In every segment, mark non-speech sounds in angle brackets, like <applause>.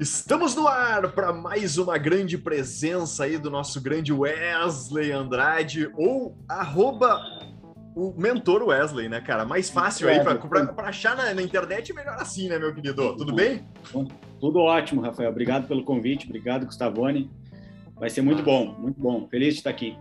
Estamos no ar para mais uma grande presença aí do nosso grande Wesley Andrade, ou arroba o mentor Wesley, né, cara? Mais fácil aí para achar na, na, internet, melhor assim, né, meu querido? Tudo bem? Tudo ótimo, Rafael. Obrigado pelo convite, obrigado, Gustavone. Vai ser muito bom, muito bom. Feliz de estar aqui.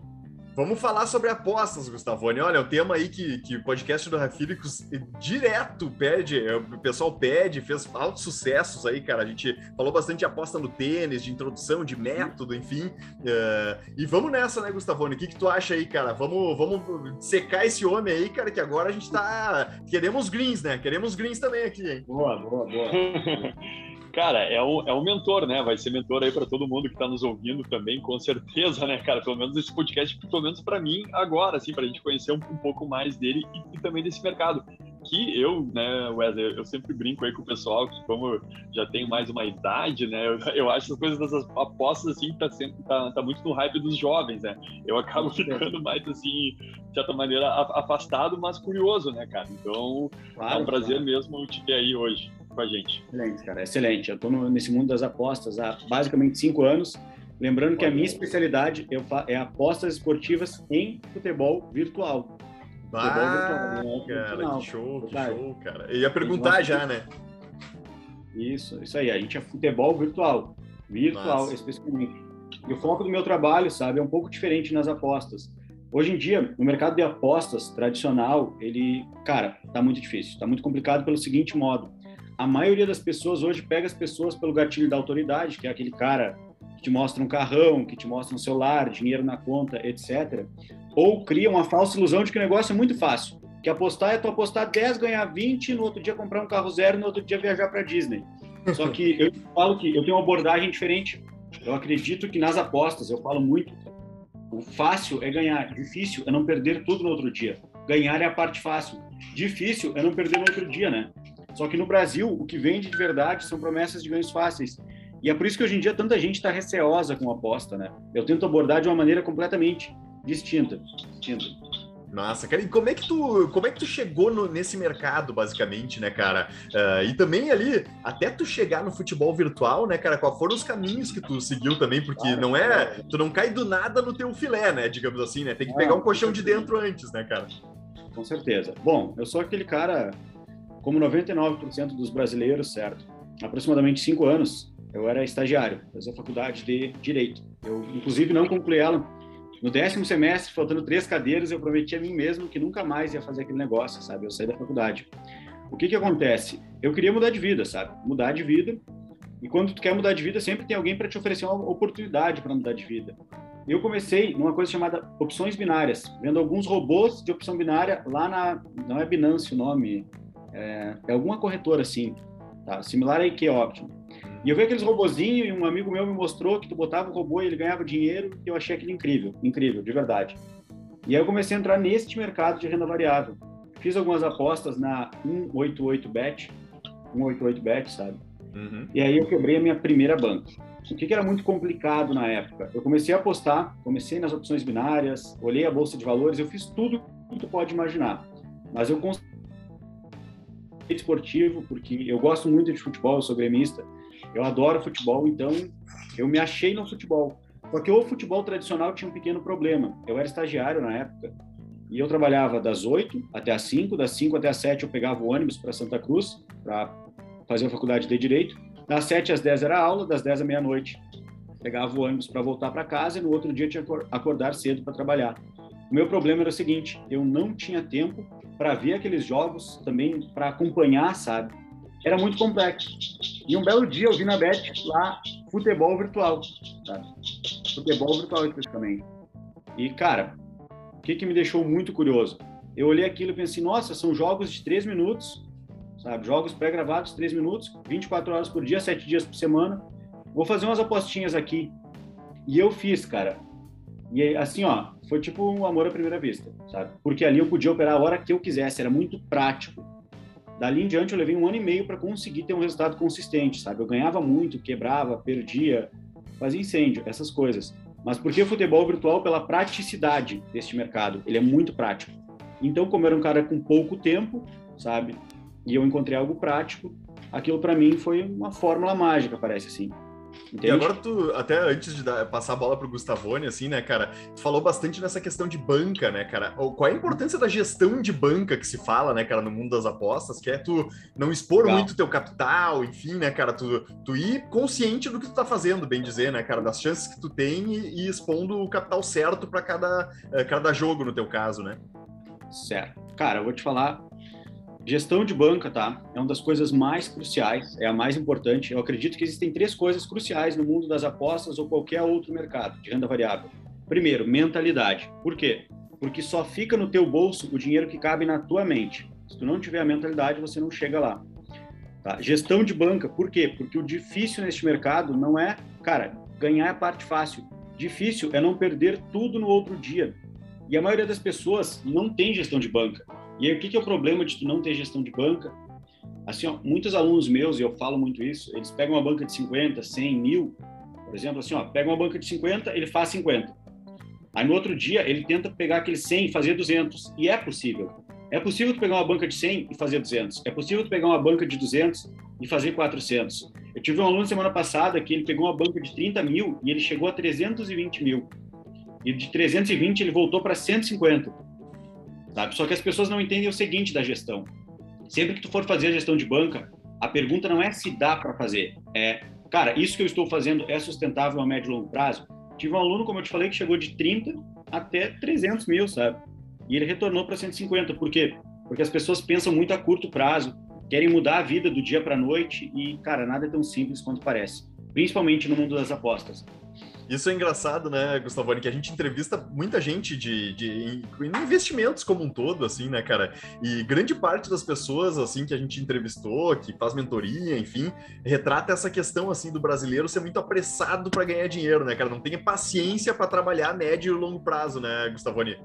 Vamos falar sobre apostas, Gustavone. Olha, é o tema aí que, que o podcast do Rafílicos direto pede, é, o pessoal pede, fez altos sucessos aí, cara. A gente falou bastante de aposta no tênis, de introdução, de método, enfim. Uh, e vamos nessa, né, Gustavone? O que, que tu acha aí, cara? Vamos, vamos secar esse homem aí, cara, que agora a gente tá. Queremos greens, né? Queremos greens também aqui, hein? Boa, boa, boa. <laughs> Cara, é um, é um mentor, né? Vai ser mentor aí para todo mundo que está nos ouvindo também, com certeza, né, cara? Pelo menos esse podcast, pelo menos para mim, agora, assim, para a gente conhecer um, um, pouco mais dele e, e, também desse mercado. Que eu, né, Wesley, eu sempre brinco aí com o pessoal que, como já tenho mais uma idade, né, eu, eu acho as coisas dessas apostas, assim, tá, sempre, tá, tá muito no hype dos jovens, né? Eu acabo <laughs> ficando mais, assim, de certa maneira, afastado, mas curioso, né, cara? Então, claro, é um prazer claro. mesmo te ter aí hoje com a gente. Excelente, cara, excelente. Eu estou nesse mundo das apostas há basicamente cinco anos. Lembrando que a minha especialidade é apostas esportivas em futebol virtual. Ah, virtual, né? cara, que show, que show, cara. Eu ia perguntar já, né? Isso, isso aí. A gente é futebol virtual. Virtual, Nossa. especificamente. E o foco do meu trabalho, sabe, é um pouco diferente nas apostas. Hoje em dia, no mercado de apostas tradicional, ele, cara, tá muito difícil, tá muito complicado pelo seguinte modo a maioria das pessoas hoje pega as pessoas pelo gatilho da autoridade, que é aquele cara que te mostra um carrão, que te mostra um celular, dinheiro na conta, etc. Ou cria uma falsa ilusão de que o negócio é muito fácil. Que apostar é tu apostar 10, ganhar 20, no outro dia comprar um carro zero, no outro dia viajar para Disney. Só que <laughs> eu falo que eu tenho uma abordagem diferente. Eu acredito que nas apostas, eu falo muito, o fácil é ganhar, difícil é não perder tudo no outro dia. Ganhar é a parte fácil. Difícil é não perder no outro dia, né? Só que no Brasil, o que vende de verdade são promessas de ganhos fáceis. E é por isso que hoje em dia tanta gente está receosa com a aposta, né? Eu tento abordar de uma maneira completamente distinta. distinta. Nossa, cara, e como é que tu, como é que tu chegou no, nesse mercado, basicamente, né, cara? Uh, e também ali, até tu chegar no futebol virtual, né, cara, quais foram os caminhos que tu seguiu também? Porque ah, não é, tu não cai do nada no teu filé, né, digamos assim, né? Tem que pegar um colchão de dentro antes, né, cara? Com certeza. Bom, eu sou aquele cara como 99% dos brasileiros, certo? Aproximadamente cinco anos, eu era estagiário, fazia faculdade de Direito. Eu, inclusive, não concluí ela. No décimo semestre, faltando três cadeiras, eu prometi a mim mesmo que nunca mais ia fazer aquele negócio, sabe? Eu saí da faculdade. O que que acontece? Eu queria mudar de vida, sabe? Mudar de vida. E quando tu quer mudar de vida, sempre tem alguém para te oferecer uma oportunidade para mudar de vida. Eu comecei numa coisa chamada opções binárias, vendo alguns robôs de opção binária lá na. Não é Binance o nome, é, é alguma corretora assim, tá? Similar a IKEA Optima. E eu vi aqueles robozinhos e um amigo meu me mostrou que tu botava o robô e ele ganhava dinheiro e eu achei aquilo incrível, incrível, de verdade. E aí eu comecei a entrar neste mercado de renda variável. Fiz algumas apostas na 188bet, 188bet, sabe? Uhum. E aí eu quebrei a minha primeira banca. O que, que, era muito complicado na época? Eu comecei a apostar, comecei nas opções binárias, olhei a bolsa de valores, eu fiz tudo que tu pode imaginar. Mas eu esportivo, porque eu gosto muito de futebol, eu sou gremista, eu adoro futebol, então eu me achei no futebol. Porque o futebol tradicional tinha um pequeno problema. Eu era estagiário na época e eu trabalhava das 8 até as 5, das 5 até as 7 eu pegava o ônibus para Santa Cruz para fazer a faculdade de Direito. Das 7 às 10 era aula, das 10 à meia-noite pegava o ônibus para voltar para casa e no outro dia tinha que acordar cedo para trabalhar. O meu problema era o seguinte, eu não tinha tempo para ver aqueles jogos, também para acompanhar, sabe? Era muito complexo. E um belo dia eu vi na Bet lá futebol virtual, sabe? Futebol virtual especificamente. E, cara, o que, que me deixou muito curioso? Eu olhei aquilo e pensei, nossa, são jogos de três minutos, sabe? Jogos pré-gravados, três minutos, 24 horas por dia, sete dias por semana. Vou fazer umas apostinhas aqui. E eu fiz, cara. E assim, ó, foi tipo um amor à primeira vista, sabe? Porque ali eu podia operar a hora que eu quisesse, era muito prático. Dali em diante eu levei um ano e meio para conseguir ter um resultado consistente, sabe? Eu ganhava muito, quebrava, perdia, fazia incêndio, essas coisas. Mas por que futebol virtual? Pela praticidade deste mercado. Ele é muito prático. Então, como era um cara com pouco tempo, sabe? E eu encontrei algo prático, aquilo para mim foi uma fórmula mágica, parece assim. Entende? E agora tu, até antes de dar, passar a bola pro Gustavone, assim, né, cara, tu falou bastante nessa questão de banca, né, cara? Qual é a importância da gestão de banca que se fala, né, cara, no mundo das apostas, que é tu não expor Legal. muito teu capital, enfim, né, cara, tu, tu ir consciente do que tu tá fazendo, bem dizer, né, cara, das chances que tu tem e, e expondo o capital certo para cada, eh, cada jogo, no teu caso, né? Certo. Cara, eu vou te falar Gestão de banca, tá? É uma das coisas mais cruciais, é a mais importante. Eu acredito que existem três coisas cruciais no mundo das apostas ou qualquer outro mercado de renda variável. Primeiro, mentalidade. Por quê? Porque só fica no teu bolso o dinheiro que cabe na tua mente. Se tu não tiver a mentalidade, você não chega lá. Tá? Gestão de banca, por quê? Porque o difícil neste mercado não é, cara, ganhar é a parte fácil. Difícil é não perder tudo no outro dia. E a maioria das pessoas não tem gestão de banca. E aí, o que, que é o problema de tu não ter gestão de banca? Assim, ó, muitos alunos meus, e eu falo muito isso, eles pegam uma banca de 50, 100, mil, por exemplo, assim, ó, pega uma banca de 50, ele faz 50. Aí no outro dia ele tenta pegar aquele 100 e fazer 200. E é possível. É possível tu pegar uma banca de 100 e fazer 200. É possível tu pegar uma banca de 200 e fazer 400. Eu tive um aluno semana passada que ele pegou uma banca de 30 mil e ele chegou a 320 mil. E de 320 ele voltou para 150 sabe? Só que as pessoas não entendem o seguinte da gestão. Sempre que tu for fazer a gestão de banca, a pergunta não é se dá para fazer, é, cara, isso que eu estou fazendo é sustentável a médio e longo prazo? Tive um aluno, como eu te falei, que chegou de 30 até 300 mil, sabe? E ele retornou para 150. Por quê? Porque as pessoas pensam muito a curto prazo, querem mudar a vida do dia para a noite e, cara, nada é tão simples quanto parece. Principalmente no mundo das apostas. Isso é engraçado, né, Gustavone, que a gente entrevista muita gente de, de, investimentos como um todo, assim, né, cara? E grande parte das pessoas, assim, que a gente entrevistou, que faz mentoria, enfim, retrata essa questão, assim, do brasileiro ser muito apressado para ganhar dinheiro, né, cara? Não tem paciência para trabalhar médio e longo prazo, né, Gustavone?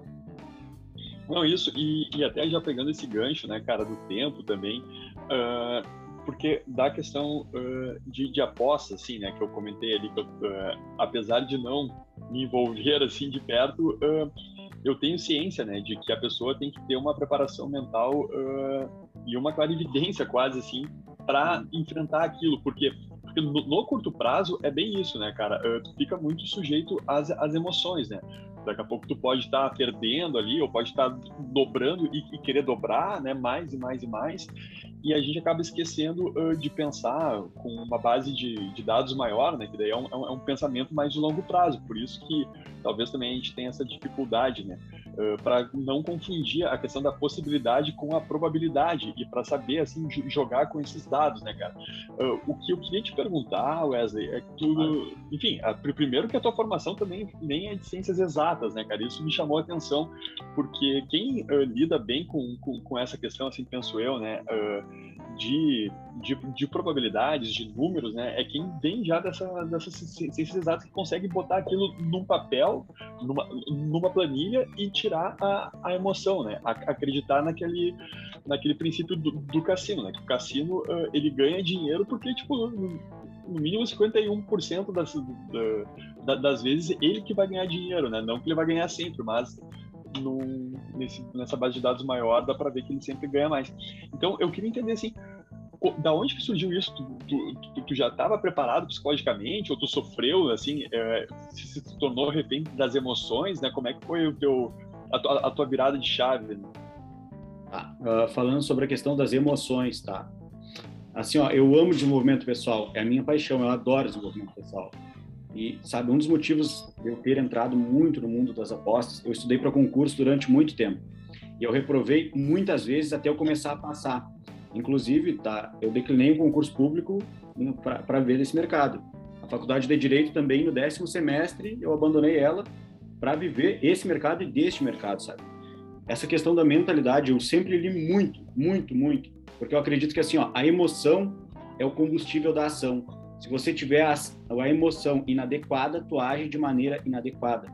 Não, isso, e, e, até já pegando esse gancho, né, cara, do tempo também, uh porque da questão uh, de, de aposta, assim, né, que eu comentei ali, que eu, uh, apesar de não me envolver assim de perto, uh, eu tenho ciência, né, de que a pessoa tem que ter uma preparação mental e uma clarividência quase assim para enfrentar aquilo, porque porque no, no, curto prazo é bem isso, né, cara? tu fica muito sujeito às, às emoções, né? Daqui a pouco tu pode estar tá perdendo ali, ou pode estar tá dobrando e, e, querer dobrar, né, mais e mais e mais e a gente acaba esquecendo uh, de pensar com uma base de, de, dados maior, né? Que daí é um, é um, pensamento mais de longo prazo. Por isso que talvez também a gente tenha essa dificuldade, né? Uh, para não confundir a questão da possibilidade com a probabilidade e para saber assim jogar com esses dados, né, cara? Uh, o que eu queria te perguntar, Wesley, é que enfim, a, primeiro que a tua formação também nem é de ciências exatas, né, cara? Isso me chamou a atenção porque quem lida bem com, com, com, essa questão, assim, penso eu, né? de, de, de, probabilidades, de números, né? É quem vem já dessa, dessas ciências exatas que consegue botar aquilo num papel, numa, numa planilha e tirar a, a emoção, né? A, acreditar naquele, naquele princípio do, do cassino, né? Que o cassino, uh, ele ganha dinheiro porque, tipo, no mínimo 51% das, da, das vezes ele que vai ganhar dinheiro, né? Não que ele vai ganhar sempre, mas num, nesse, nessa base de dados maior, dá para ver que ele sempre ganha mais. Então, eu queria entender assim, da onde que surgiu isso? Tu, tu, tu, tu já estava preparado psicologicamente ou tu sofreu, assim, é, se, se tornou refém das emoções, né? Como é que foi o teu, a, tua, a tua virada de chave? Né? Ah, uh, falando sobre a questão das emoções, tá? Assim, ó, eu amo desenvolvimento pessoal, é a minha paixão, eu adoro desenvolvimento pessoal. E, sabe, um dos motivos de eu ter entrado muito no mundo das apostas, eu estudei para concurso durante muito tempo. E eu reprovei muitas vezes até eu começar a passar. Inclusive, tá, eu declinei o um concurso público para ver esse mercado. A faculdade de Direito também, no décimo semestre, eu abandonei ela para viver esse mercado e deste mercado, sabe? Essa questão da mentalidade, eu sempre li muito, muito, muito, porque eu acredito que, assim, ó, a emoção é o combustível da ação. Se você tiver a, a emoção inadequada, tu age de maneira inadequada.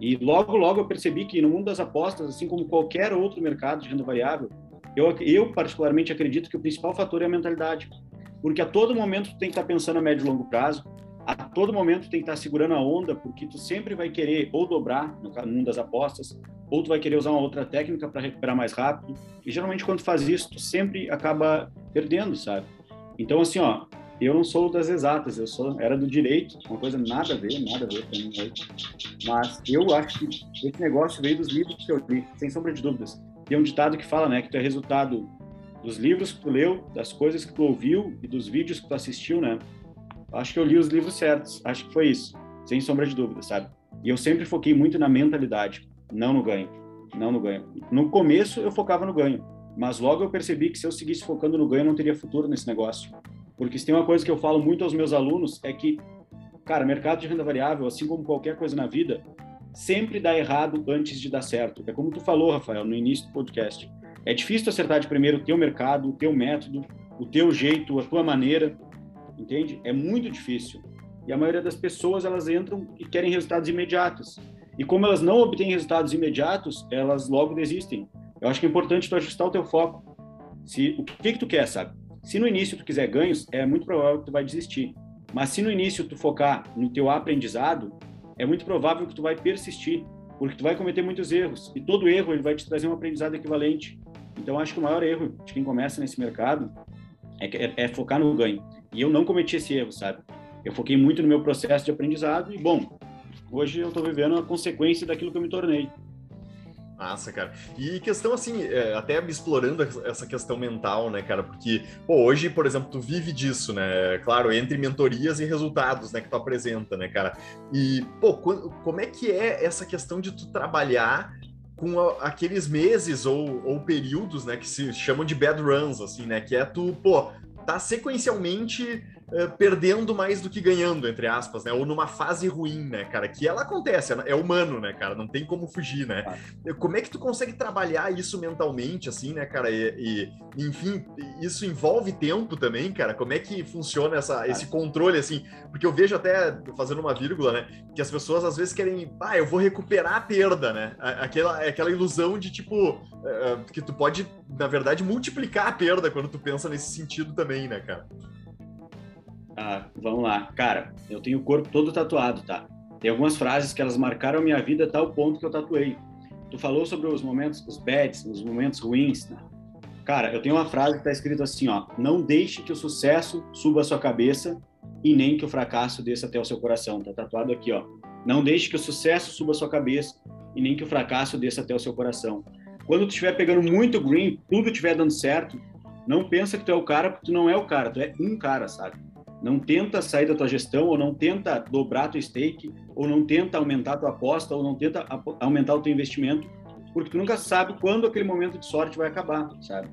E logo, logo eu percebi que no mundo das apostas, assim como qualquer outro mercado de renda variável, eu, eu particularmente acredito que o principal fator é a mentalidade. Porque a todo momento tu tem que estar pensando a médio e longo prazo, a todo momento tem que estar segurando a onda, porque tu sempre vai querer ou dobrar no mundo das apostas, ou tu vai querer usar uma outra técnica para recuperar mais rápido. E geralmente quando tu faz isso, tu sempre acaba perdendo, sabe? Então, assim, ó, eu não sou das exatas, eu sou era do direito, uma coisa nada a ver, nada a ver com mim. Mas eu acho que esse negócio veio dos livros que eu li, sem sombra de dúvidas. Tem um ditado que fala, né, que tu é resultado dos livros que tu leu, das coisas que tu ouviu e dos vídeos que tu assistiu, né? Acho que eu li os livros certos, acho que foi isso, sem sombra de dúvidas, sabe? E eu sempre foquei muito na mentalidade, não no ganho, não no ganho. No começo eu focava no ganho, mas logo eu percebi que se eu seguisse focando no ganho, eu não teria futuro nesse negócio. Porque se tem uma coisa que eu falo muito aos meus alunos é que, cara, mercado de renda variável, assim como qualquer coisa na vida, sempre dá errado antes de dar certo. É como tu falou, Rafael, no início do podcast. É difícil acertar de primeiro o teu mercado, o teu método, o teu jeito, a tua maneira, entende? É muito difícil. E a maioria das pessoas, elas entram e querem resultados imediatos. E como elas não obtêm resultados imediatos, elas logo desistem. Eu acho que é importante tu ajustar o teu foco. Se, o que que tu quer, sabe? Se no início tu quiser ganhos, é muito provável que tu vai desistir. Mas se no início tu focar no teu aprendizado, é muito provável que tu vai persistir, porque tu vai cometer muitos erros. E todo erro ele vai te trazer um aprendizado equivalente. Então acho que o maior erro de quem começa nesse mercado é, é, é focar no ganho. E eu não cometi esse erro, sabe? Eu foquei muito no meu processo de aprendizado e, bom, hoje eu estou vivendo a consequência daquilo que eu me tornei. Massa, cara. E questão assim, é, até explorando essa questão mental, né, cara? Porque, pô, hoje, por exemplo, tu vive disso, né? Claro, entre mentorias e resultados, né, que tu apresenta, né, cara? E, pô, como é que é essa questão de tu trabalhar com aqueles meses ou, ou períodos, né, que se chamam de bad runs, assim, né? Que é tu, pô, tá sequencialmente uh, perdendo mais do que ganhando, entre aspas, né? Ou numa fase ruim, né, cara? Que ela acontece, é humano, né, cara? Não tem como fugir, né? Ah. Como é que tu consegue trabalhar isso mentalmente, assim, né, cara? E, e, enfim, isso envolve tempo também, cara? Como é que funciona essa, esse controle, assim? Porque eu vejo até, fazendo uma vírgula, né? Que as pessoas às vezes querem, ah, eu vou recuperar a perda, né? Aquela, aquela ilusão de, tipo, uh, que tu pode, na verdade, multiplicar a perda quando tu pensa nesse sentido também, né, cara? Ah, vamos lá. Cara, eu tenho o corpo todo tatuado, tá? Tem algumas frases que elas marcaram minha vida a tal ponto que eu tatuei. Tu falou sobre os momentos, os bads, os momentos ruins, né? Cara, eu tenho uma frase que tá escrito assim, ó: Não deixe que o sucesso suba a sua cabeça e nem que o fracasso desça até o seu coração. Tá tatuado aqui, ó. Não deixe que o sucesso suba a sua cabeça e nem que o fracasso desça até o seu coração. Quando tu estiver pegando muito green, tudo estiver dando certo, não pensa que tu é o cara, porque tu não é o cara, tu é um cara, sabe? Não tenta sair da tua gestão, ou não tenta dobrar teu stake, ou não tenta aumentar tua aposta, ou não tenta aumentar o teu investimento, porque tu nunca sabe quando aquele momento de sorte vai acabar, sabe?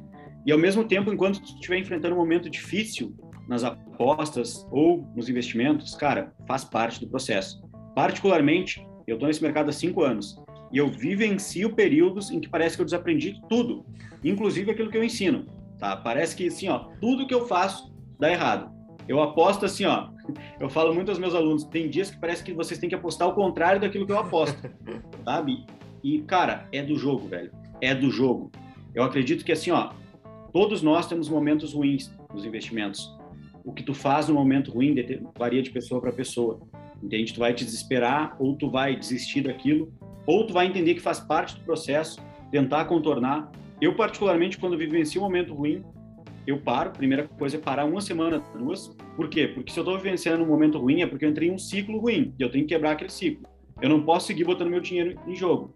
E ao mesmo tempo, enquanto tu estiver enfrentando um momento difícil nas apostas ou nos investimentos, cara, faz parte do processo. Particularmente, eu estou nesse mercado há cinco anos e eu vivencio períodos em que parece que eu desaprendi tudo, inclusive aquilo que eu ensino, tá? Parece que, assim, ó, tudo que eu faço dá errado. Eu aposto assim, ó. <laughs> Eu falo muito aos meus alunos, tem dias que parece que vocês têm que apostar o contrário daquilo que eu aposto, <laughs> sabe? E, cara, é do jogo, velho. É do jogo. Eu acredito que, assim, ó, todos nós temos momentos ruins nos investimentos. O que tu faz no momento ruim varia de pessoa para pessoa. Entende? Tu vai te desesperar, ou tu vai desistir daquilo, ou tu vai entender que faz parte do processo, tentar contornar. Eu, particularmente, quando vivencio um momento ruim, eu paro, primeira coisa é parar uma semana, duas. Por quê? Porque se eu estou vivenciando um momento ruim é porque eu entrei em um ciclo ruim e eu tenho que quebrar aquele ciclo. Eu não posso seguir botando meu dinheiro em jogo.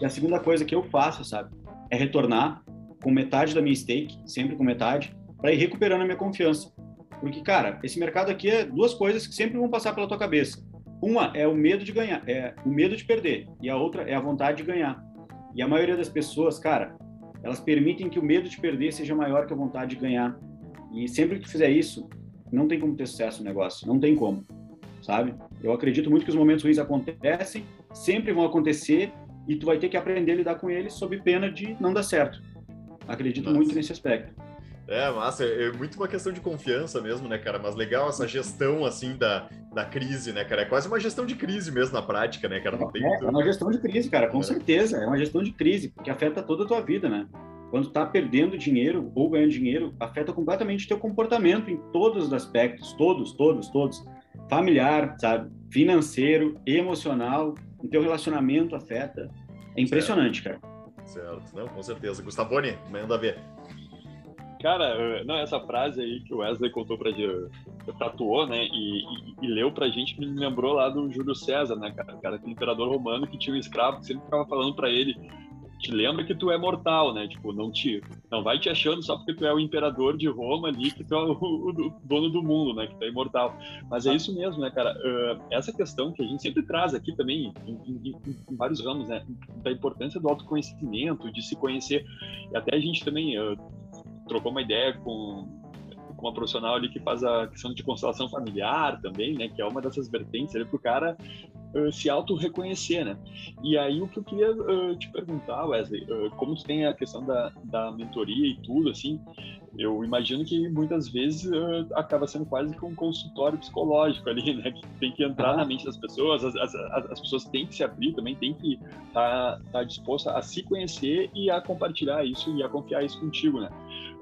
E a segunda coisa que eu faço, sabe, é retornar com metade da minha stake, sempre com metade, para ir recuperando a minha confiança. Porque, cara, esse mercado aqui é duas coisas que sempre vão passar pela tua cabeça. Uma é o medo de ganhar, é o medo de perder, e a outra é a vontade de ganhar. E a maioria das pessoas, cara, elas permitem que o medo de perder seja maior que a vontade de ganhar. E sempre que fizer isso, não tem como ter sucesso no negócio, não tem como, sabe? Eu acredito muito que os momentos ruins acontecem, sempre vão acontecer e tu vai ter que aprender a lidar com eles sob pena de não dar certo. Acredito Nossa. muito nesse aspecto. É, massa, é muito uma questão de confiança mesmo, né, cara? Mas legal essa gestão, assim, da, da crise, né, cara? É quase uma gestão de crise mesmo na prática, né, cara? É, é uma gestão de crise, cara, com é. certeza. É uma gestão de crise, porque afeta toda a tua vida, né? Quando tá perdendo dinheiro ou ganhando dinheiro, afeta completamente o teu comportamento em todos os aspectos, todos, todos, todos. Familiar, sabe? Financeiro, emocional, o teu relacionamento afeta. É impressionante, certo. cara. Certo, não, com certeza. Gustavone, manda ver. Cara, não, essa frase aí que o Wesley contou pra gente, tatuou, né, e, e, e, leu pra gente, me lembrou lá do Júlio César, né, cara, cara, aquele imperador romano que tinha um escravo que sempre ficava falando pra ele, te lembra que tu é mortal, né, tipo, não te, não vai te achando só porque tu é o imperador de Roma ali, que tu é o, o, dono do mundo, né, que tu é imortal. Mas é isso mesmo, né, cara, uh, essa questão que a gente sempre traz aqui também, em, em, em, vários ramos, né, da importância do autoconhecimento, de se conhecer, e até a gente também... Uh, trocou uma ideia com, com uma profissional ali que faz a questão de constelação familiar também, né? Que é uma dessas vertentes ali para o cara uh, se auto-reconhecer, né? E aí o que eu queria uh, te perguntar, Wesley, uh, como tu tem a questão da, da mentoria e tudo, assim, eu imagino que muitas vezes uh, acaba sendo quase que um consultório psicológico ali, né? Que tem que entrar ah. na mente das pessoas, as, as, as, pessoas têm que se abrir também, têm que estar tá, tá disposta a se conhecer e a compartilhar isso e a confiar isso contigo, né?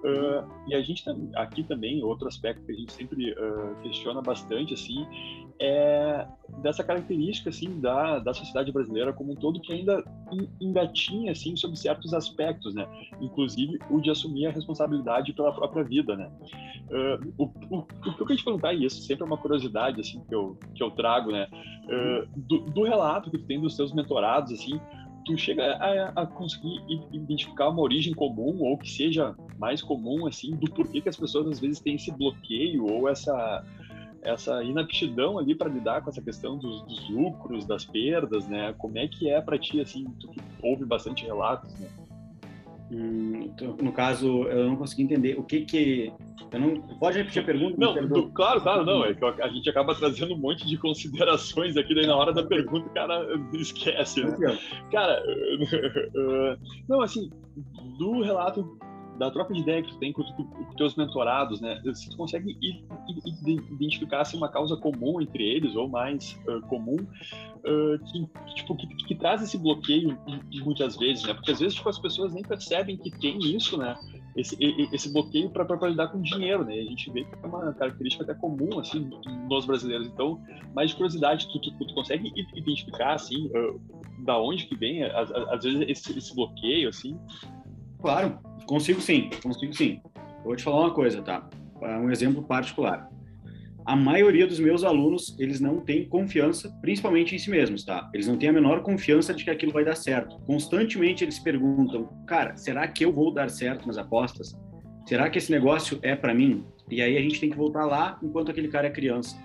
Uh, e a gente aqui também, outro aspecto que a gente sempre uh, questiona bastante, assim, é dessa característica, assim, da, da sociedade brasileira como um todo, que ainda engatinha, assim, sobre certos aspectos, né? Inclusive o de assumir a responsabilidade pela própria vida, né? Uh, o, o, o, que eu queria te perguntar, e isso sempre é uma curiosidade, assim, que eu, que eu trago, né? do, do relato que tu tem dos teus mentorados, assim, tu chega a, a, conseguir identificar uma origem comum ou que seja mais comum assim do porquê que as pessoas às vezes têm esse bloqueio ou essa essa inaptidão ali para lidar com essa questão dos, dos, lucros, das perdas, né? Como é que é para ti assim, tu que ouve bastante relatos, né? Hum, então, no caso, eu não consegui entender o que que. Eu não... Pode repetir a pergunta? Não, do, claro, claro, não. É que a gente acaba trazendo um monte de considerações aqui, daí na hora da pergunta o cara <laughs> esquece, né? Cara, <laughs> não, assim, do relato da troca de ideia que tu tem com, os teus mentorados, né? Se tu consegue identificar assim, uma causa comum entre eles ou mais uh, comum uh, que, tipo, que, que, traz esse bloqueio muitas vezes, né? Porque às vezes tipo, as pessoas nem percebem que tem isso, né? Esse, esse bloqueio para lidar com dinheiro, né? A gente vê que é uma característica até comum assim nos brasileiros. Então, mais de curiosidade, tu, tu, tu consegue identificar assim uh, da onde que vem às, às vezes esse, esse bloqueio assim? Claro, Consigo sim, consigo sim. Vou te falar uma coisa, tá? Um exemplo particular. A maioria dos meus alunos, eles não têm confiança, principalmente em si mesmos, tá? Eles não têm a menor confiança de que aquilo vai dar certo. Constantemente eles perguntam, cara, será que eu vou dar certo nas apostas? Será que esse negócio é para mim? E aí a gente tem que voltar lá enquanto aquele cara é criança.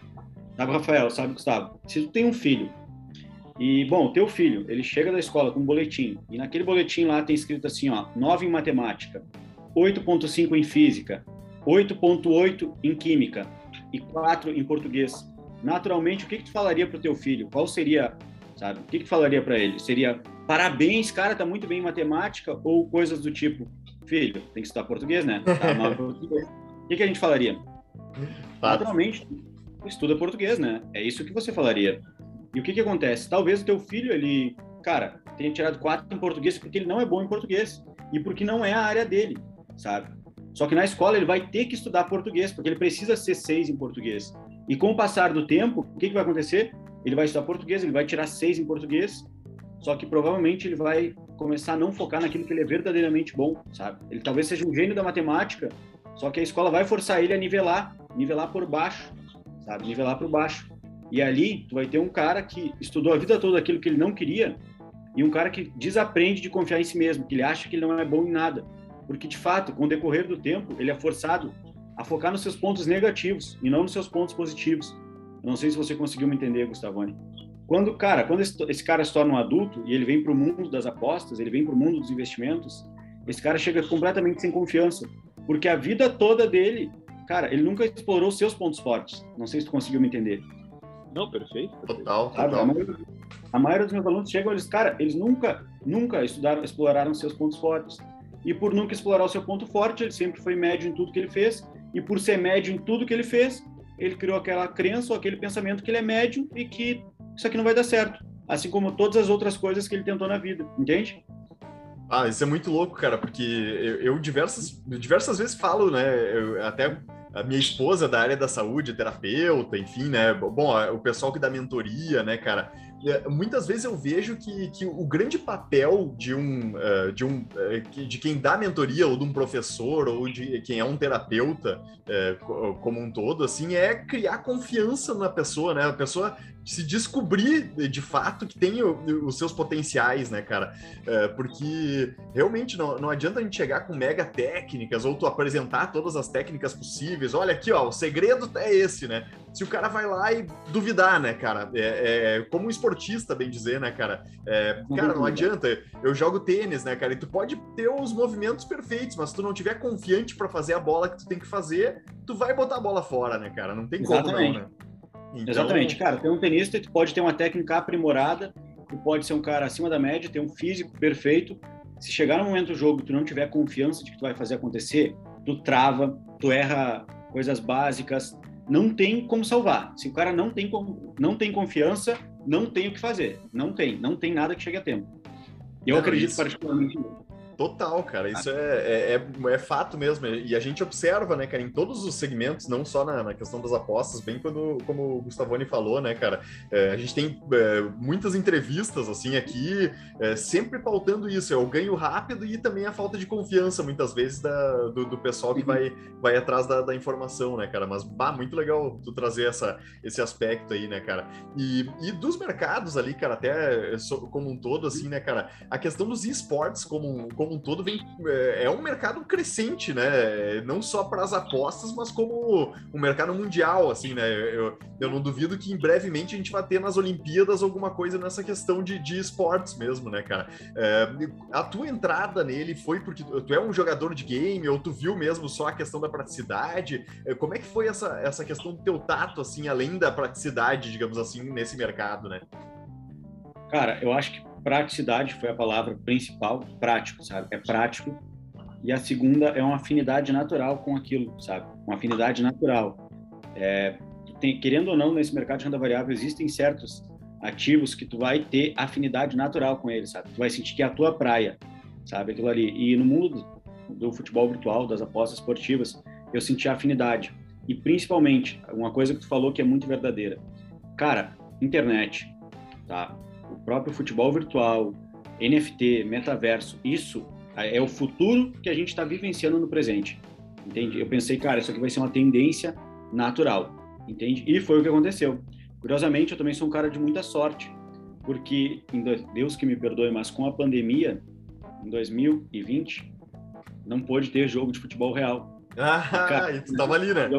Sabe, Rafael? Sabe, Gustavo? Se tu tem um filho e, bom, teu filho, ele chega da escola com um boletim, e naquele boletim lá tem escrito assim, ó, 9 em matemática, 8.5 em física, 8.8 em química e 4 em português. Naturalmente, o que que tu falaria pro teu filho? Qual seria, sabe? O que que tu falaria para ele? Seria, parabéns, cara, tá muito bem em matemática, ou coisas do tipo, filho, tem que estudar português, né? Tá <laughs> mal português. O que que a gente falaria? Naturalmente, estuda português, né? É isso que você falaria. E o que que acontece? Talvez o teu filho, ele, cara, tenha tirado quatro em português porque ele não é bom em português e porque não é a área dele, sabe? Só que na escola ele vai ter que estudar português, porque ele precisa ser seis em português. E com o passar do tempo, o que, que vai acontecer? Ele vai estudar português, ele vai tirar seis em português, só que provavelmente ele vai começar a não focar naquilo que ele é verdadeiramente bom, sabe? Ele talvez seja um gênio da matemática, só que a escola vai forçar ele a nivelar, nivelar por baixo, sabe? Nivelar por baixo. E ali tu vai ter um cara que estudou a vida toda aquilo que ele não queria e um cara que desaprende de confiar em si mesmo, que ele acha que ele não é bom em nada. Porque de fato, com o decorrer do tempo, ele é forçado a focar nos seus pontos negativos e não nos seus pontos positivos. Eu não sei se você conseguiu me entender, Gustavone. Quando, cara, quando esse, esse cara se torna um adulto e ele vem para o mundo das apostas, ele vem para o mundo dos investimentos, esse cara chega completamente sem confiança, porque a vida toda dele, cara, ele nunca explorou seus pontos fortes. Não sei se tu conseguiu me entender. Não, perfeito. perfeito. Total, total. A maioria, a maioria, dos meus alunos chegam, eles, cara, eles nunca, nunca estudaram, exploraram seus pontos fortes. E por nunca explorar o seu ponto forte, ele sempre foi médio em tudo que ele fez. E por ser médio em tudo que ele fez, ele criou aquela crença ou aquele pensamento que ele é médio e que isso aqui não vai dar certo. Assim como todas as outras coisas que ele tentou na vida, entende? Ah, isso é muito louco, cara, porque eu, eu diversas, diversas vezes falo, né? Eu até a minha esposa da área da saúde, terapeuta, enfim, né? Bom, o pessoal que dá mentoria, né, cara? é, muitas vezes eu vejo que, que o grande papel de um, uh, de um uh, de quem dá mentoria ou de um professor ou de quem é um terapeuta como um todo assim é criar confiança na pessoa né a pessoa se descobrir de fato que tem o, os seus potenciais, né, cara? É, porque realmente não, não adianta a gente chegar com mega técnicas ou tu apresentar todas as técnicas possíveis. Olha aqui, ó, o segredo é esse, né? Se o cara vai lá e duvidar, né, cara? É, é como um esportista, bem dizer, né, cara? É, cara, não adianta. Eu jogo tênis, né, cara? E tu pode ter os movimentos perfeitos, mas se tu não tiver confiante para fazer a bola que tu tem que fazer, tu vai botar a bola fora, né, cara? Não tem Exatamente. como não, né? Então... Exatamente, cara. Tem um tenista que pode ter uma técnica aprimorada, tu pode ser um cara acima da média, ter um físico perfeito. Se chegar no momento do jogo tu não tiver confiança de que tu vai fazer acontecer, tu trava, tu erra coisas básicas, não tem como salvar. Se o cara não tem, não tem confiança, não tem o que fazer. Não tem, não tem nada que chegue a tempo. Eu não, acredito isso. particularmente nisso. Total, cara, isso é, é, é, é, fato mesmo. E a gente observa, né, cara, em todos os segmentos, não só na, na questão das apostas, bem quando, como o Gustavone falou, né, cara, é, a gente tem é, muitas entrevistas, assim, aqui, é, sempre pautando isso, é o ganho rápido e também a falta de confiança, muitas vezes, da, do, do pessoal que vai, vai atrás da, da, informação, né, cara. Mas, bah, muito legal tu trazer essa, esse aspecto aí, né, cara. E, e dos mercados ali, cara, até como um todo, assim, né, cara, a questão dos esportes como, como como um todo vem é, é um mercado crescente, né? Não só para as apostas, mas como um mercado mundial, assim, né? Eu, eu não duvido que em brevemente a gente vai ter nas Olimpíadas alguma coisa nessa questão de, de esportes mesmo, né, cara? É, a tua entrada nele foi porque tu é um jogador de game ou tu viu mesmo só a questão da praticidade? É, como é que foi essa, essa questão do teu tato, assim, além da praticidade, digamos assim, nesse mercado, né? Cara, eu acho que praticidade foi a palavra principal, prático, sabe? É prático. E a segunda é uma afinidade natural com aquilo, sabe? Uma afinidade natural. É, tem, querendo ou não, nesse mercado de renda variável existem certos ativos que tu vai ter afinidade natural com eles, sabe? Tu vai sentir que é a tua praia, sabe? Aquilo ali. E no mundo do futebol virtual, das apostas esportivas, eu senti afinidade. E principalmente, uma coisa que tu falou que é muito verdadeira. Cara, internet, tá? Próprio futebol virtual, NFT, metaverso, isso é o futuro que a gente está vivenciando no presente. Entende? Eu pensei, cara, isso aqui vai ser uma tendência natural. Entende? E foi o que aconteceu. Curiosamente, eu também sou um cara de muita sorte, porque, Deus que me perdoe, mas com a pandemia, em 2020, não pôde ter jogo de futebol real. Ah, tu tava ali, né?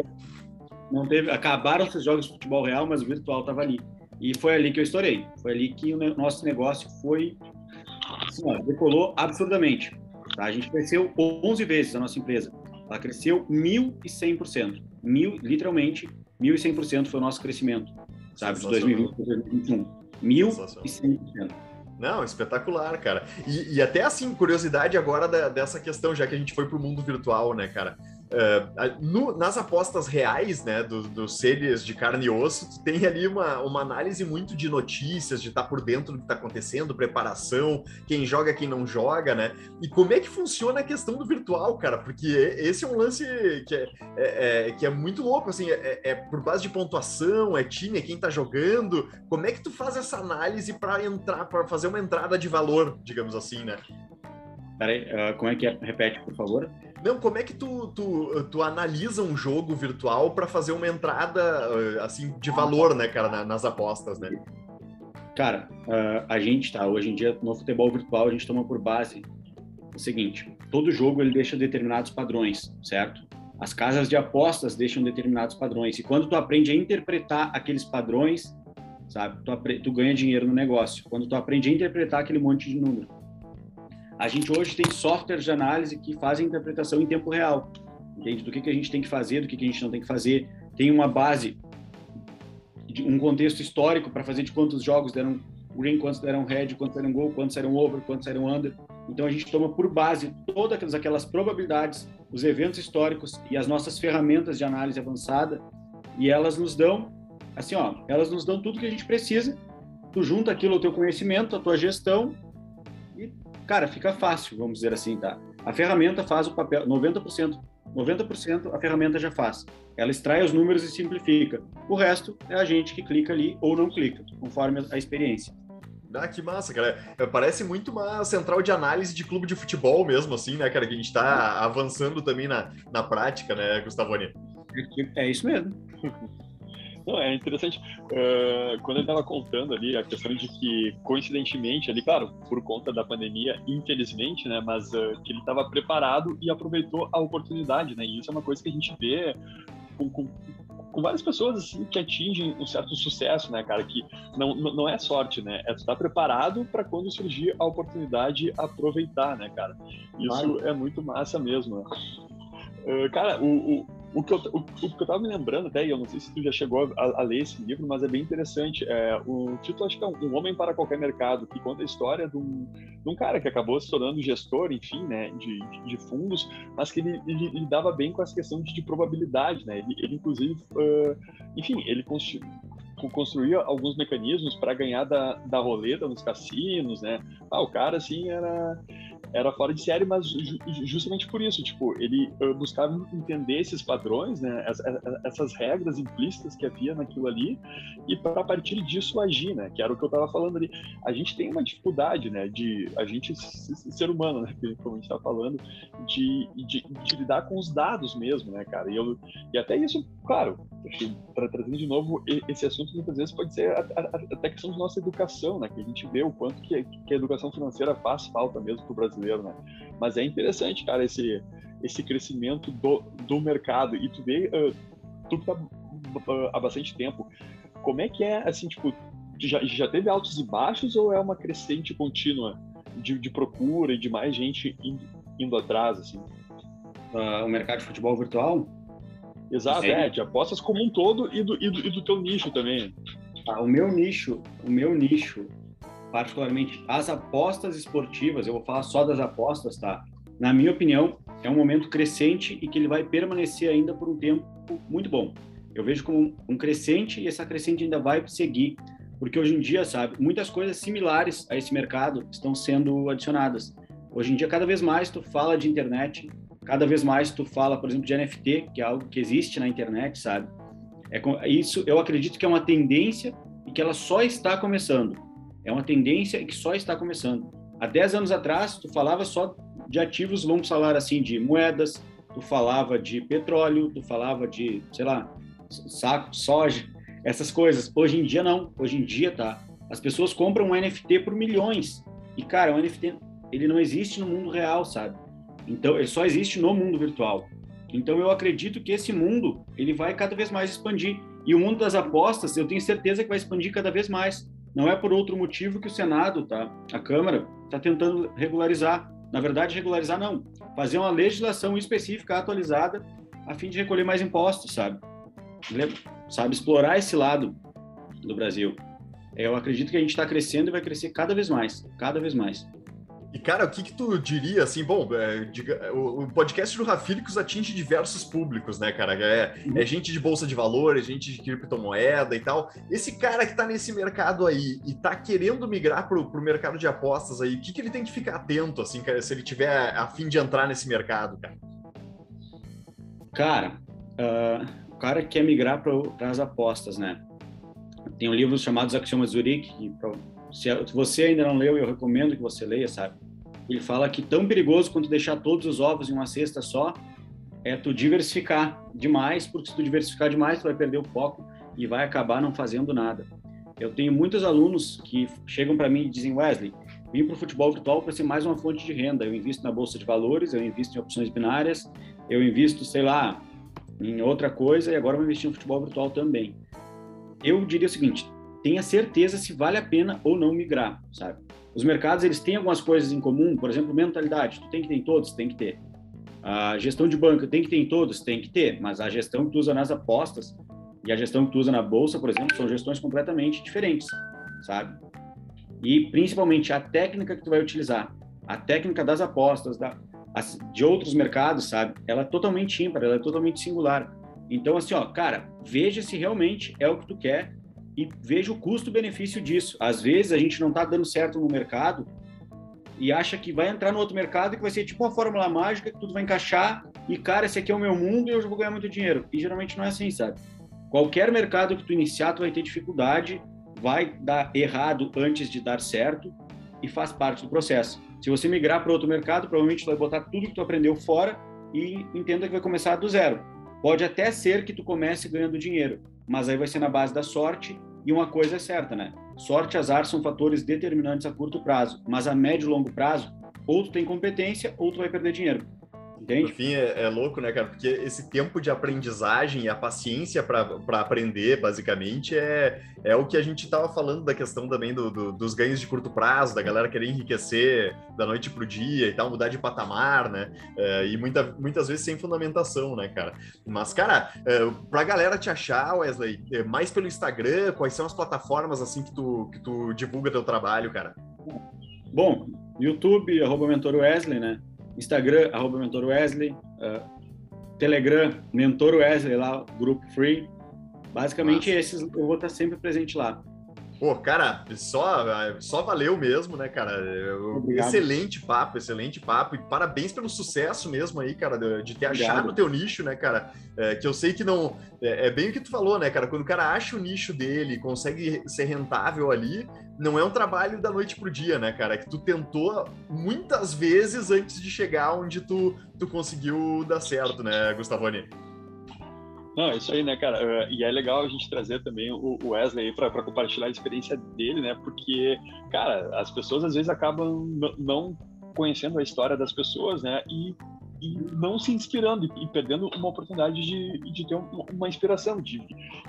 Não teve, acabaram esses jogos de futebol real, mas o virtual tava ali. E foi ali que eu estourei. Foi ali que o nosso negócio foi. Assim, ó, decolou absurdamente. Tá? A gente cresceu 11 vezes a nossa empresa. Ela cresceu 1.100%. Mil, literalmente, 1.100% foi o nosso crescimento, sabe? De 2020 para 2021. 1.100%. Não, espetacular, cara. E, e, até assim, curiosidade agora da, dessa questão, já que a gente foi para o mundo virtual, né, cara? Uh, no, nas apostas reais, né, dos do seres de carne e osso, tu tem ali uma, uma análise muito de notícias, de estar tá por dentro do que está acontecendo, preparação, quem joga, quem não joga, né? E como é que funciona a questão do virtual, cara? Porque esse é um lance que é, é, é que é muito louco, assim, é, é, por base de pontuação, é time, é quem tá jogando. Como é que tu faz essa análise para entrar, para fazer uma entrada de valor, digamos assim, né? Peraí, uh, como é que é? Repete, por favor. Não, como é que tu, tu, tu analisa um jogo virtual para fazer uma entrada uh, assim de valor, né, cara, na, nas apostas, né? Cara, uh, a gente tá hoje em dia no futebol virtual a gente toma por base o seguinte: todo jogo ele deixa determinados padrões, certo? As casas de apostas deixam determinados padrões e quando tu aprende a interpretar aqueles padrões, sabe, tu, tu ganha dinheiro no negócio. Quando tu aprende a interpretar aquele monte de número a gente hoje tem softwares de análise que fazem interpretação em tempo real, entende? Do que, que a gente tem que fazer, do que, que a gente não tem que fazer. Tem uma base, um contexto histórico para fazer de quantos jogos deram green, quantos deram red, quantos deram gol, quantos eram over, quantos eram under. Então a gente toma por base todas aquelas probabilidades, os eventos históricos e as nossas ferramentas de análise avançada e elas nos dão, assim, ó, elas nos dão tudo que a gente precisa. Tu junta aquilo ao teu conhecimento, a tua gestão cara, fica fácil, vamos dizer assim, tá? A ferramenta faz o papel, 90%, 90% a ferramenta já faz. Ela extrai os números e simplifica. O resto é a gente que clica ali ou não clica, conforme a experiência. Ah, que massa, cara. É, parece muito uma central de análise de clube de futebol mesmo, assim, né, cara? Que a gente está avançando também na, na prática, né, Gustavoni? É isso mesmo. Não, é interessante. Uh, quando ele estava contando ali a questão de que, coincidentemente, ali, claro, por conta da pandemia, infelizmente, né, mas uh, que ele estava preparado e aproveitou a oportunidade, né, e isso é uma coisa que a gente vê com, com, com várias pessoas assim que atingem um certo sucesso, né, cara? Que não, não é sorte, né? É estar preparado para quando surgir a oportunidade aproveitar, né, cara? Isso claro. é muito massa mesmo. Né? Uh, cara, o, o o que, eu, o, o, que eu tava me lembrando até, e eu não sei se tu já chegou a, a ler esse livro, mas é bem interessante. É, o título acho que é Um Homem para Qualquer Mercado, que conta a história de um, de um cara que acabou se tornando gestor, enfim, né, de, de, fundos, mas que ele, ele, ele, dava bem com essa questão de, de probabilidade, né? Ele, ele inclusive, uh, enfim, ele construía alguns mecanismos para ganhar da, da roleta nos cassinos, né? Ah, o cara, assim, era era fora de série, mas justamente por isso, tipo, ele buscava entender esses padrões, né, essas regras implícitas que havia naquilo ali, e para partir disso agir, né, que era o que eu estava falando ali. A gente tem uma dificuldade, né, de a gente ser humano, né, <laughs> como a gente está falando, de, de, de, lidar com os dados mesmo, né, cara. E, eu, e até isso, claro, para trazer de novo esse assunto muitas vezes pode ser até questão de nossa educação, né, que a gente vê o quanto que, que a educação financeira faz falta mesmo para o Brasil brasileiro, né? Mas é interessante, cara, esse, esse crescimento do, do mercado. E tu vê, uh, tu tá uh, há bastante tempo, como é que é, assim, tipo, já, já teve altos e baixos ou é uma crescente contínua de, de procura e de mais gente indo, indo atrás, assim? Uh, o mercado de futebol virtual? Exato, Sim. é, de apostas como um todo e do, e do, e do teu nicho também. Ah, o meu nicho, o meu nicho particularmente as apostas esportivas, eu vou falar só das apostas, tá? Na minha opinião, é um momento crescente e que ele vai permanecer ainda por um tempo muito bom. Eu vejo como um crescente e essa crescente ainda vai seguir, porque hoje em dia, sabe, muitas coisas similares a esse mercado estão sendo adicionadas. Hoje em dia, cada vez mais tu fala de internet, cada vez mais tu fala, por exemplo, de NFT, que é algo que existe na internet, sabe? É isso, eu acredito que é uma tendência e que ela só está começando. É uma tendência que só está começando. Há 10 anos atrás, tu falava só de ativos, vamos falar assim, de moedas, tu falava de petróleo, tu falava de, sei lá, saco, soja, essas coisas. Hoje em dia não. Hoje em dia, tá? As pessoas compram um NFT por milhões. E, cara, o NFT, ele não existe no mundo real, sabe? Então, ele só existe no mundo virtual. Então, eu acredito que esse mundo, ele vai cada vez mais expandir. E o mundo das apostas, eu tenho certeza que vai expandir cada vez mais. Não é por outro motivo que o Senado, tá? A Câmara está tentando regularizar. Na verdade, regularizar não, fazer uma legislação específica atualizada a fim de recolher mais impostos, sabe? Sabe explorar esse lado do Brasil. Eu acredito que a gente está crescendo e vai crescer cada vez mais, cada vez mais. E, cara, o que, que tu diria, assim, bom, é, diga, o, o, podcast do Rafílicos atinge diversos públicos, né, cara? É, é, gente de bolsa de valores, gente de criptomoeda e tal. Esse cara que tá nesse mercado aí e tá querendo migrar pro, pro mercado de apostas aí, o que, que ele tem que ficar atento, assim, cara, se ele tiver a fim de entrar nesse mercado, cara? Cara, uh, o cara quer migrar para as apostas, né? Tem um livro chamado Axiomas Zurich, que se você ainda não leu, eu recomendo que você leia, sabe? Ele fala que tão perigoso quanto deixar todos os ovos em uma cesta só é tu diversificar demais, porque se tu diversificar demais, tu vai perder o foco e vai acabar não fazendo nada. Eu tenho muitos alunos que chegam para mim e dizem, Wesley, vim para o futebol virtual para ser mais uma fonte de renda. Eu invisto na bolsa de valores, eu invisto em opções binárias, eu invisto, sei lá, em outra coisa e agora vou investir no futebol virtual também. Eu diria o seguinte: tenha certeza se vale a pena ou não migrar, sabe? Os mercados, eles têm algumas coisas em comum, por exemplo, mentalidade, tu tem que ter em todos, tem que ter. A gestão de banco, tem que ter em todos, tem que ter, mas a gestão que tu usa nas apostas e a gestão que tu usa na bolsa, por exemplo, são gestões completamente diferentes, sabe? E principalmente a técnica que tu vai utilizar, a técnica das apostas, da, de outros mercados, sabe? Ela é totalmente ímpar, ela é totalmente singular. Então, assim, ó, cara, veja se realmente é o que tu quer e veja o custo-benefício disso. Às vezes a gente não está dando certo no mercado e acha que vai entrar no outro mercado e que vai ser tipo uma fórmula mágica que tudo vai encaixar e, cara, esse aqui é o meu mundo e eu vou ganhar muito dinheiro. E geralmente não é assim, sabe? Qualquer mercado que tu iniciar, tu vai ter dificuldade, vai dar errado antes de dar certo e faz parte do processo. Se você migrar para outro mercado, provavelmente tu vai botar tudo que tu aprendeu fora e entenda que vai começar do zero. Pode até ser que tu comece ganhando dinheiro, mas aí vai ser na base da sorte e uma coisa é certa, né? Sorte e azar são fatores determinantes a curto prazo, mas a médio e longo prazo, ou tu tem competência ou tu vai perder dinheiro. Entende? No fim, é, é, louco, né, cara? Porque esse tempo de aprendizagem e a paciência para aprender, basicamente, é, é o que a gente estava falando da questão também do, do, dos ganhos de curto prazo, da galera querer enriquecer da noite para o dia e tal, mudar de patamar, né? É, e muita, muitas vezes sem fundamentação, né, cara? Mas, cara, é, para a galera te achar, Wesley, é, mais pelo Instagram, quais são as plataformas, assim, que tu, que tu divulga teu trabalho, cara? Bom, YouTube, arroba Mentor Wesley, né? Instagram, arroba Mentor Wesley, uh, Telegram, Mentor Wesley lá, grupo free. Basicamente Nossa. esses eu vou estar sempre presente lá. Pô, cara, só, só valeu mesmo, né, cara? Obrigado. Excelente papo, excelente papo. E parabéns pelo sucesso mesmo aí, cara, de, ter Obrigado. achado o teu nicho, né, cara? É, que eu sei que não. É, é, bem o que tu falou, né, cara? Quando o cara acha o nicho dele, consegue ser rentável ali, não é um trabalho da noite pro dia, né, cara? É que tu tentou muitas vezes antes de chegar onde tu, tu conseguiu dar certo, né, Gustavone? Não, é isso aí, né, cara? Eh, e é legal a gente trazer também o Wesley para compartilhar a experiência dele, né? Porque, cara, as pessoas às vezes acabam não conhecendo a história das pessoas, né? E, e não se inspirando e, perdendo uma oportunidade de, de ter uma inspiração, de,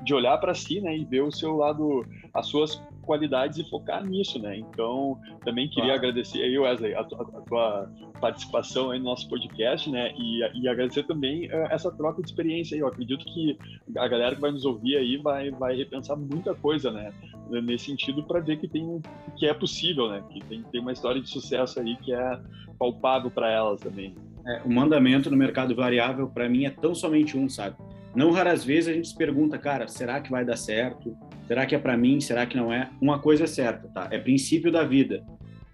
de olhar para si, né? E ver o seu lado, as suas qualidades e focar nisso, né? Então, também queria claro. agradecer aí, Wesley, a, a, a, tua participação aí no nosso podcast, né? E, e agradecer também uh, essa troca de experiência aí. Eu acredito que a galera que vai nos ouvir aí vai, vai repensar muita coisa, né? Nesse sentido, para ver que tem que é possível, né? Que tem, tem uma história de sucesso aí que é palpável para elas também. É, o mandamento no mercado variável, para mim, é tão somente um, sabe? Não raras vezes a gente se pergunta, cara, será que vai dar certo? Será que é para mim? Será que não é? Uma coisa é certa, tá? É princípio da vida.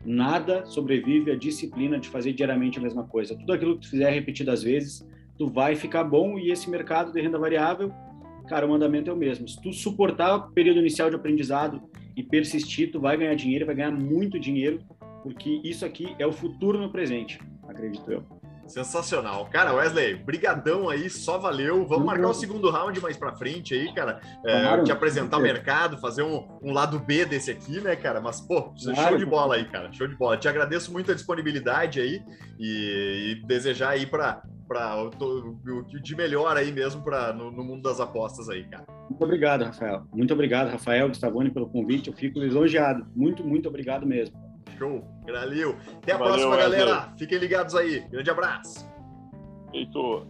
Nada sobrevive à disciplina de fazer diariamente a mesma coisa. Tudo aquilo que tu fizer repetidas vezes, tu vai ficar bom e esse mercado de renda variável, cara, o mandamento é o mesmo. Se tu suportar o período inicial de aprendizado e persistir, tu vai ganhar dinheiro, vai ganhar muito dinheiro, porque isso aqui é o futuro no presente, acredito eu. Sensacional. Cara, Wesley, brigadão aí, só valeu. Vamos marcar o segundo round mais pra frente aí, cara. É. Te apresentar o mercado, fazer um, um, lado B desse aqui, né, cara? Mas, pô, show de bola aí, cara. Show de bola. Te agradeço muito a disponibilidade aí e, e desejar aí pra, para o de melhor aí mesmo para no, no, mundo das apostas aí, cara. Muito obrigado, Rafael. Muito obrigado, Rafael Gustavone, pelo convite. Eu fico lisonjeado. Muito, muito obrigado mesmo. Show. Valeu. Até a Valeu, próxima, galera. Fiquem ligados aí. Grande abraço. Feito.